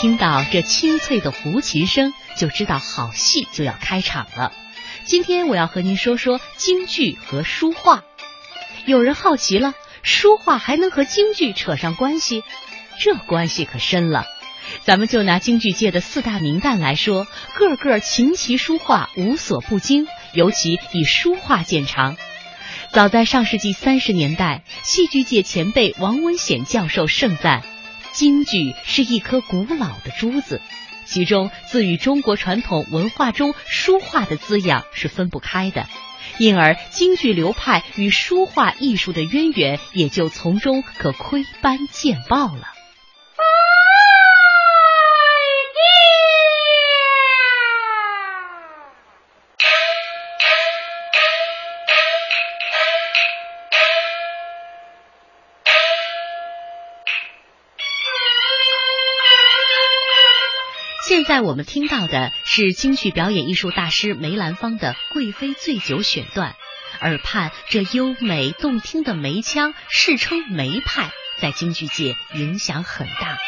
听到这清脆的胡琴声，就知道好戏就要开场了。今天我要和您说说京剧和书画。有人好奇了，书画还能和京剧扯上关系？这关系可深了。咱们就拿京剧界的四大名旦来说，个个琴棋书画无所不精，尤其以书画见长。早在上世纪三十年代，戏剧界前辈王文显教授盛赞，京剧是一颗古老的珠子，其中自与中国传统文化中书画的滋养是分不开的，因而京剧流派与书画艺术的渊源也就从中可窥斑见豹了。在我们听到的是京剧表演艺术大师梅兰芳的《贵妃醉酒》选段，耳畔这优美动听的梅腔，世称梅派，在京剧界影响很大。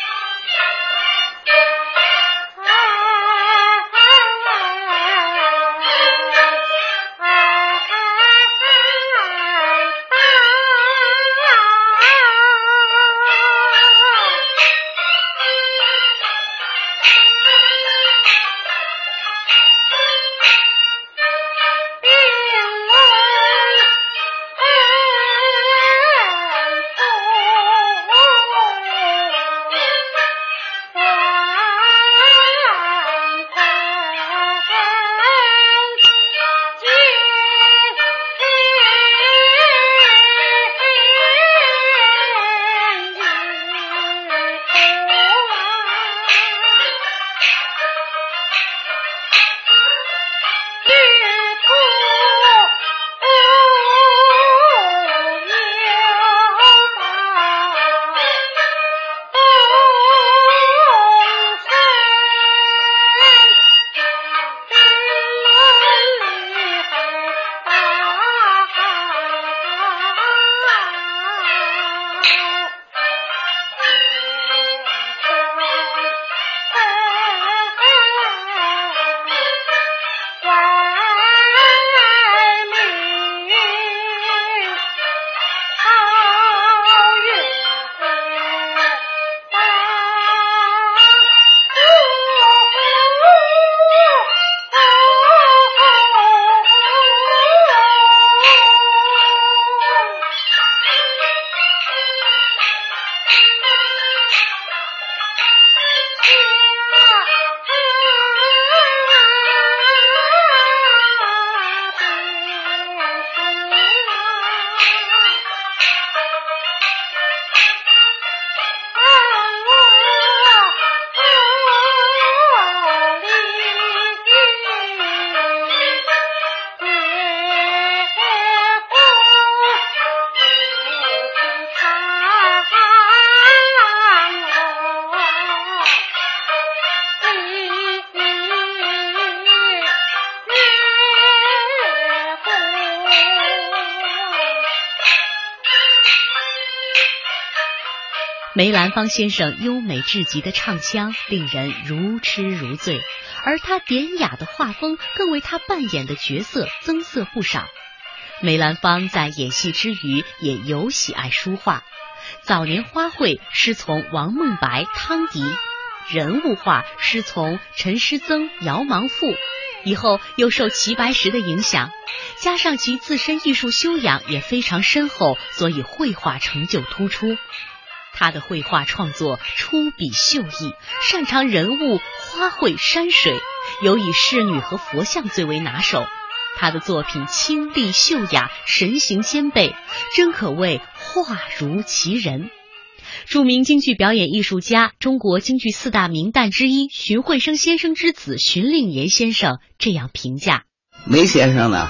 梅兰芳先生优美至极的唱腔令人如痴如醉，而他典雅的画风更为他扮演的角色增色不少。梅兰芳在演戏之余也尤喜爱书画，早年花卉师从王孟白、汤迪，人物画师从陈师曾、姚芒富，以后又受齐白石的影响，加上其自身艺术修养也非常深厚，所以绘画成就突出。他的绘画创作出笔秀逸，擅长人物、花卉、山水，尤以仕女和佛像最为拿手。他的作品清丽秀雅，神形兼备，真可谓画如其人。著名京剧表演艺术家、中国京剧四大名旦之一荀慧生先生之子荀令言先生这样评价：梅先生呢，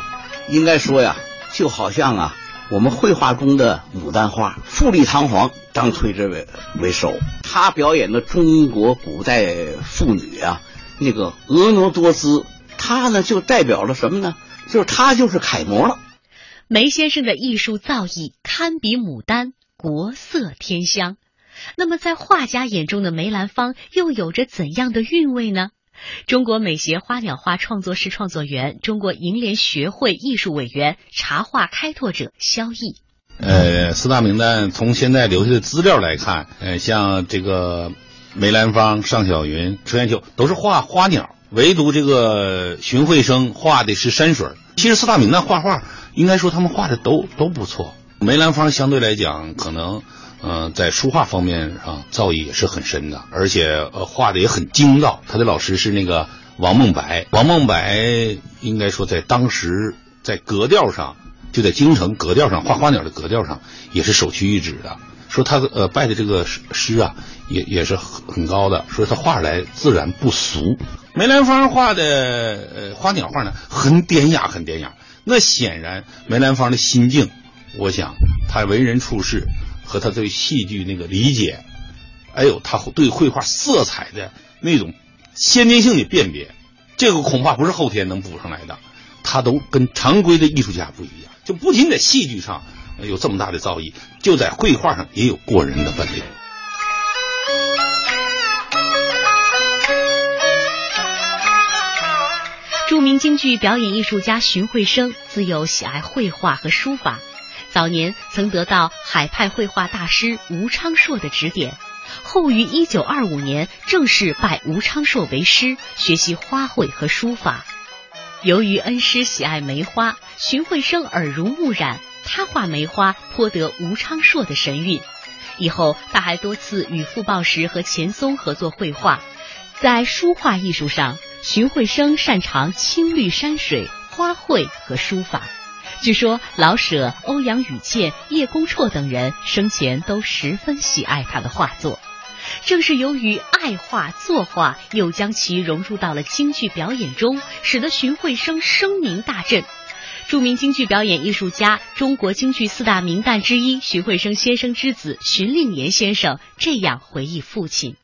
应该说呀，就好像啊。我们绘画中的牡丹花，富丽堂皇，当推之为为首。他表演的中国古代妇女啊，那个婀娜多姿，他呢就代表了什么呢？就是他就是楷模了。梅先生的艺术造诣堪比牡丹，国色天香。那么在画家眼中的梅兰芳又有着怎样的韵味呢？中国美协花鸟画创作室创作员、中国楹联学会艺术委员、茶画开拓者萧毅。呃，四大名旦从现在留下的资料来看，呃，像这个梅兰芳、尚小云、车砚秋都是画花鸟，唯独这个荀慧生画的是山水。其实四大名旦画画，应该说他们画的都都不错。梅兰芳相对来讲，可能。嗯，在书画方面上造诣也是很深的，而且呃画的也很精到。他的老师是那个王梦白，王梦白应该说在当时在格调上，就在京城格调上画花鸟的格调上也是首屈一指的。说他呃拜的这个师啊，也也是很很高的。说他画来自然不俗。梅兰芳画的呃花鸟画呢，很典雅，很典雅。那显然梅兰芳的心境，我想他为人处事。和他对戏剧那个理解，还有他对绘画色彩的那种先天性的辨别，这个恐怕不是后天能补上来的。他都跟常规的艺术家不一样，就不仅在戏剧上有这么大的造诣，就在绘画上也有过人的本领。著名京剧表演艺术家荀慧生自幼喜爱绘画和书法。早年曾得到海派绘画大师吴昌硕的指点，后于一九二五年正式拜吴昌硕为师，学习花卉和书法。由于恩师喜爱梅花，荀慧生耳濡目染，他画梅花颇得吴昌硕的神韵。以后他还多次与傅抱石和钱松合作绘画。在书画艺术上，荀慧生擅长青绿山水、花卉和书法。据说老舍、欧阳予倩、叶公绰等人生前都十分喜爱他的画作。正是由于爱画作画，又将其融入到了京剧表演中，使得荀慧生声名大振。著名京剧表演艺术家、中国京剧四大名旦之一荀慧生先生之子荀令言先生这样回忆父亲：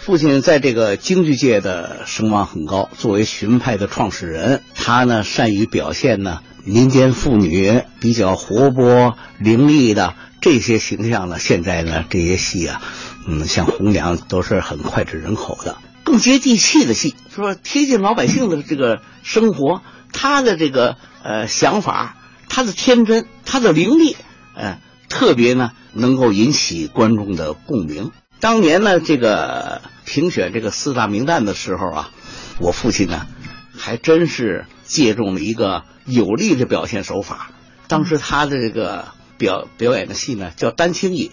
父亲在这个京剧界的声望很高，作为荀派的创始人，他呢善于表现呢。民间妇女比较活泼伶俐的这些形象呢，现在呢这些戏啊，嗯，像红娘都是很脍炙人口的，更接地气的戏，说贴近老百姓的这个生活，他的这个呃想法，他的天真，他的伶俐，呃，特别呢能够引起观众的共鸣。当年呢这个评选这个四大名旦的时候啊，我父亲呢还真是。借重了一个有力的表现手法。当时他的这个表表演的戏呢，叫《丹青引》，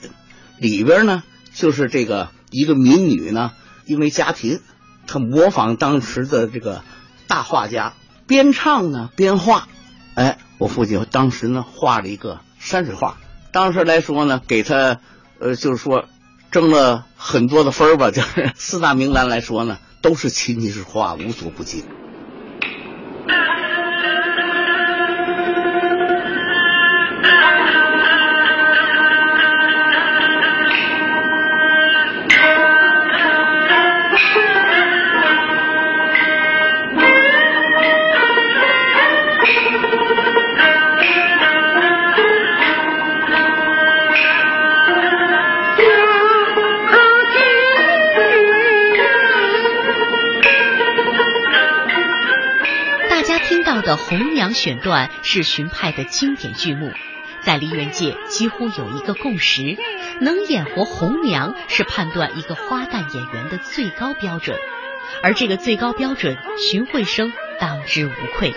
里边呢就是这个一个民女呢，因为家贫，她模仿当时的这个大画家，边唱呢边画。哎，我父亲当时呢画了一个山水画，当时来说呢，给他呃就是说争了很多的分儿吧。就是四大名旦来说呢，都是琴棋书画无所不精。选段是荀派的经典剧目，在梨园界几乎有一个共识：能演活红娘是判断一个花旦演员的最高标准，而这个最高标准，荀慧生当之无愧。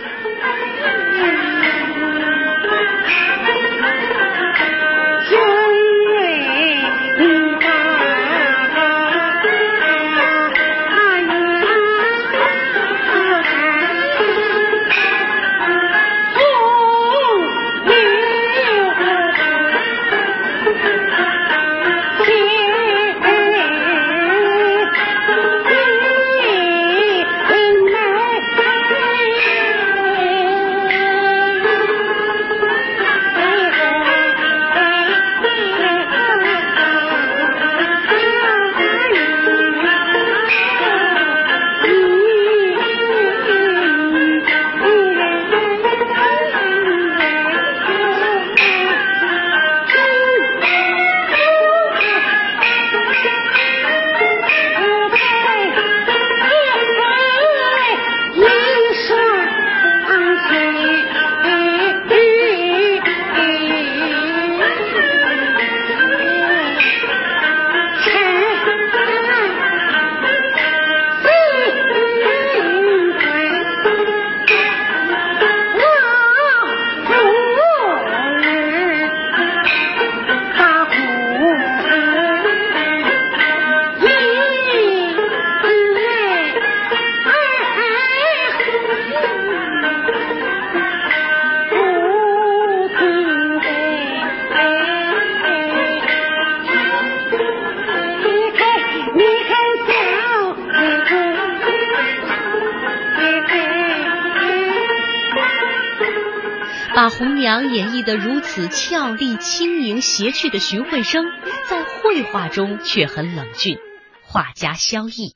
演绎得如此俏丽、轻盈、谐趣的荀慧生，在绘画中却很冷峻。画家萧绎，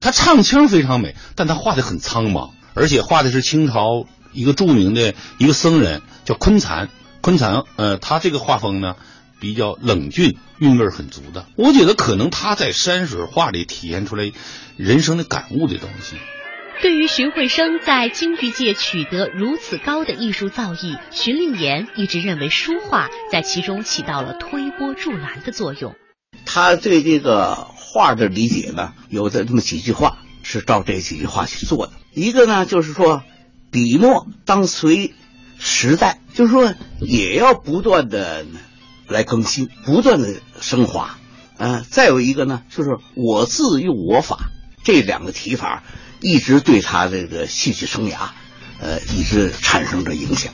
他唱腔非常美，但他画的很苍茫，而且画的是清朝一个著名的一个僧人，叫昆蚕。昆蚕，呃，他这个画风呢，比较冷峻，韵味很足的。我觉得可能他在山水画里体现出来人生的感悟的东西。对于荀慧生在京剧界取得如此高的艺术造诣，荀令言一直认为书画在其中起到了推波助澜的作用。他对这个画的理解呢，有的这么几句话是照这几句话去做的。一个呢，就是说，笔墨当随时代，就是说也要不断的来更新，不断的升华。嗯，再有一个呢，就是我自用我法，这两个提法。一直对他这个戏曲生涯，呃，一直产生着影响。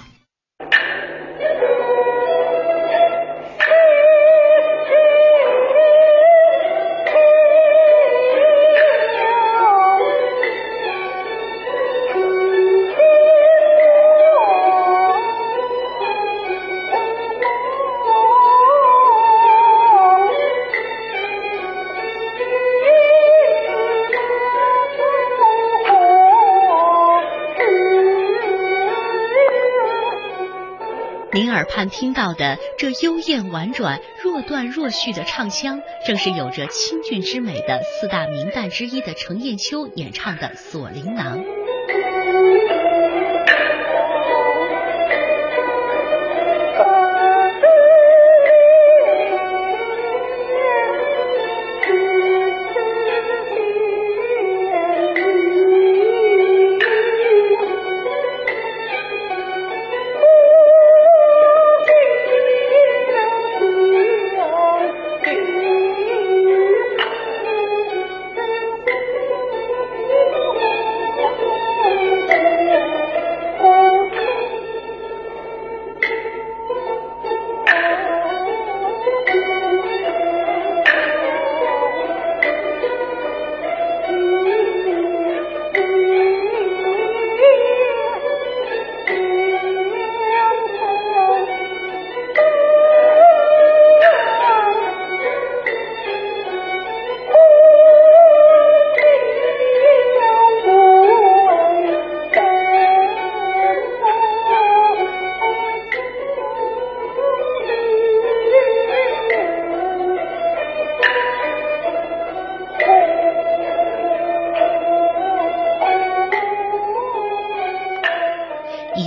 耳畔听到的这幽咽婉转、若断若续的唱腔，正是有着清俊之美的四大名旦之一的程砚秋演唱的《锁麟囊》。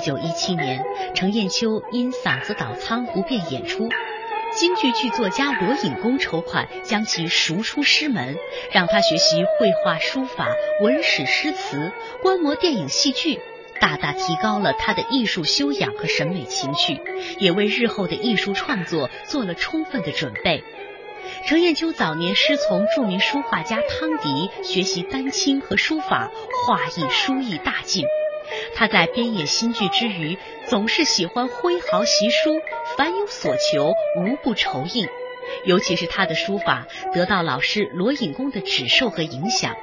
九一七年，程砚秋因嗓子倒仓不便演出，京剧剧作家罗隐公筹款将其赎出师门，让他学习绘画、书法、文史诗词，观摩电影戏剧，大大提高了他的艺术修养和审美情趣，也为日后的艺术创作做了充分的准备。程砚秋早年师从著名书画家汤迪学习丹青和书法，画艺书艺大进。他在编演新剧之余，总是喜欢挥毫习书，凡有所求，无不酬应。尤其是他的书法，得到老师罗隐公的指授和影响，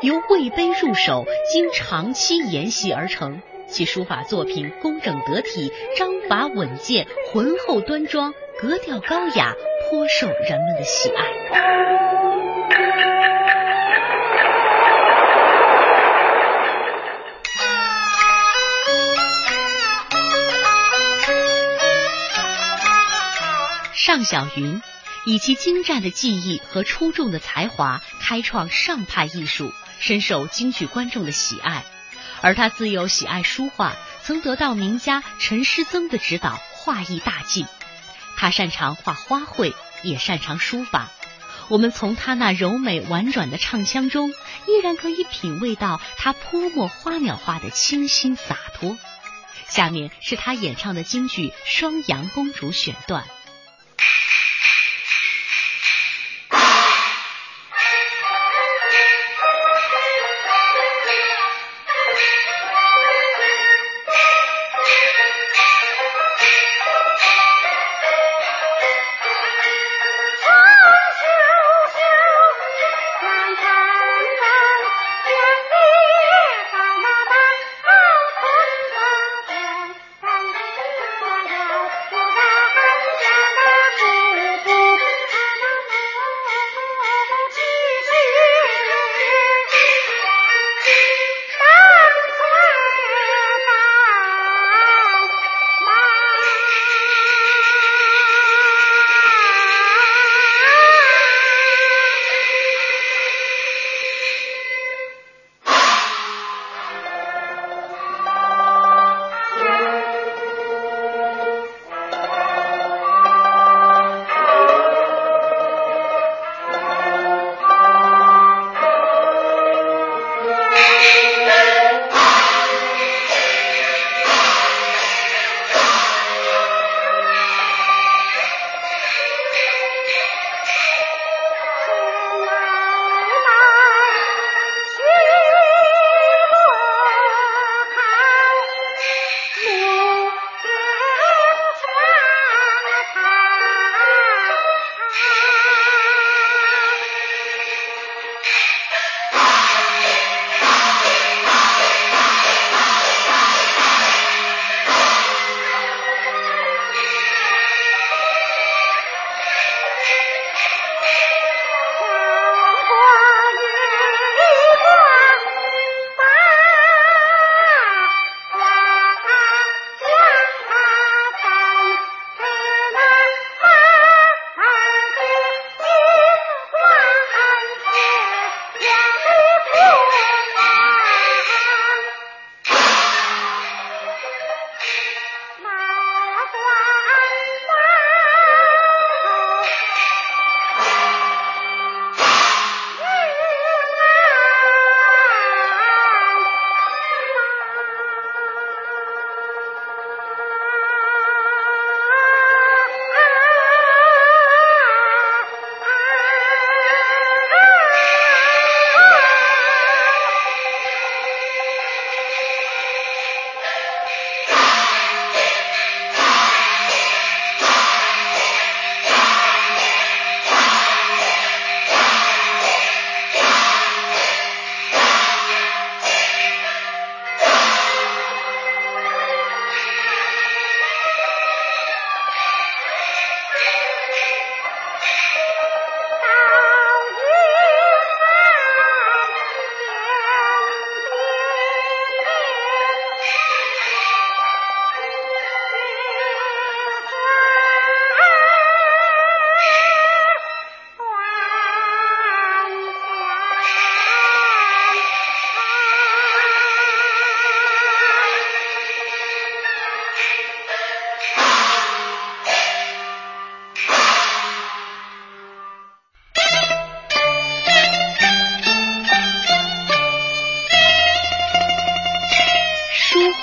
由魏碑入手，经长期研习而成。其书法作品工整得体，章法稳健，浑厚端庄，格调高雅，颇受人们的喜爱。尚小云以其精湛的技艺和出众的才华，开创上派艺术，深受京剧观众的喜爱。而他自幼喜爱书画，曾得到名家陈师曾的指导，画艺大进。他擅长画花卉，也擅长书法。我们从他那柔美婉转的唱腔中，依然可以品味到他泼墨花鸟画的清新洒脱。下面是他演唱的京剧《双阳公主》选段。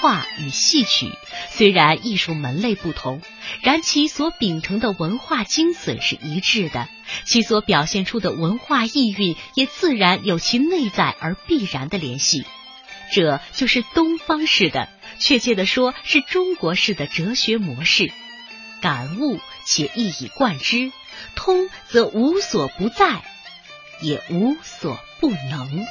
画与戏曲虽然艺术门类不同，然其所秉承的文化精髓是一致的，其所表现出的文化意蕴也自然有其内在而必然的联系。这就是东方式的，确切的说是中国式的哲学模式。感悟且一以贯之，通则无所不在，也无所不能。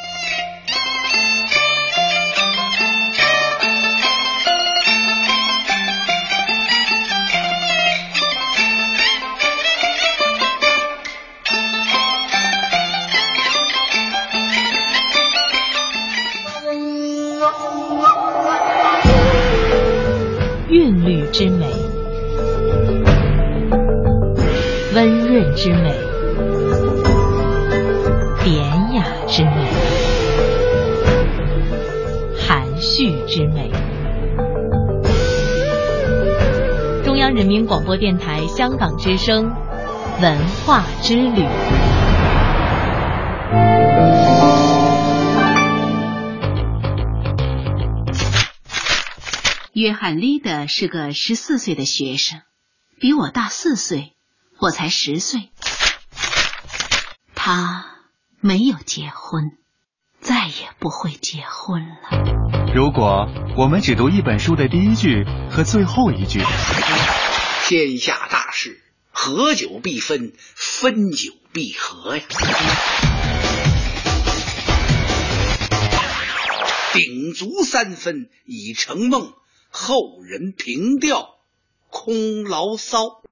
之美，典雅之美，含蓄之美。中央人民广播电台香港之声，文化之旅。约翰利德是个十四岁的学生，比我大四岁，我才十岁。他没有结婚，再也不会结婚了。如果我们只读一本书的第一句和最后一句，天下大事，合久必分，分久必合呀。鼎足三分，已成梦。后人凭吊空牢骚。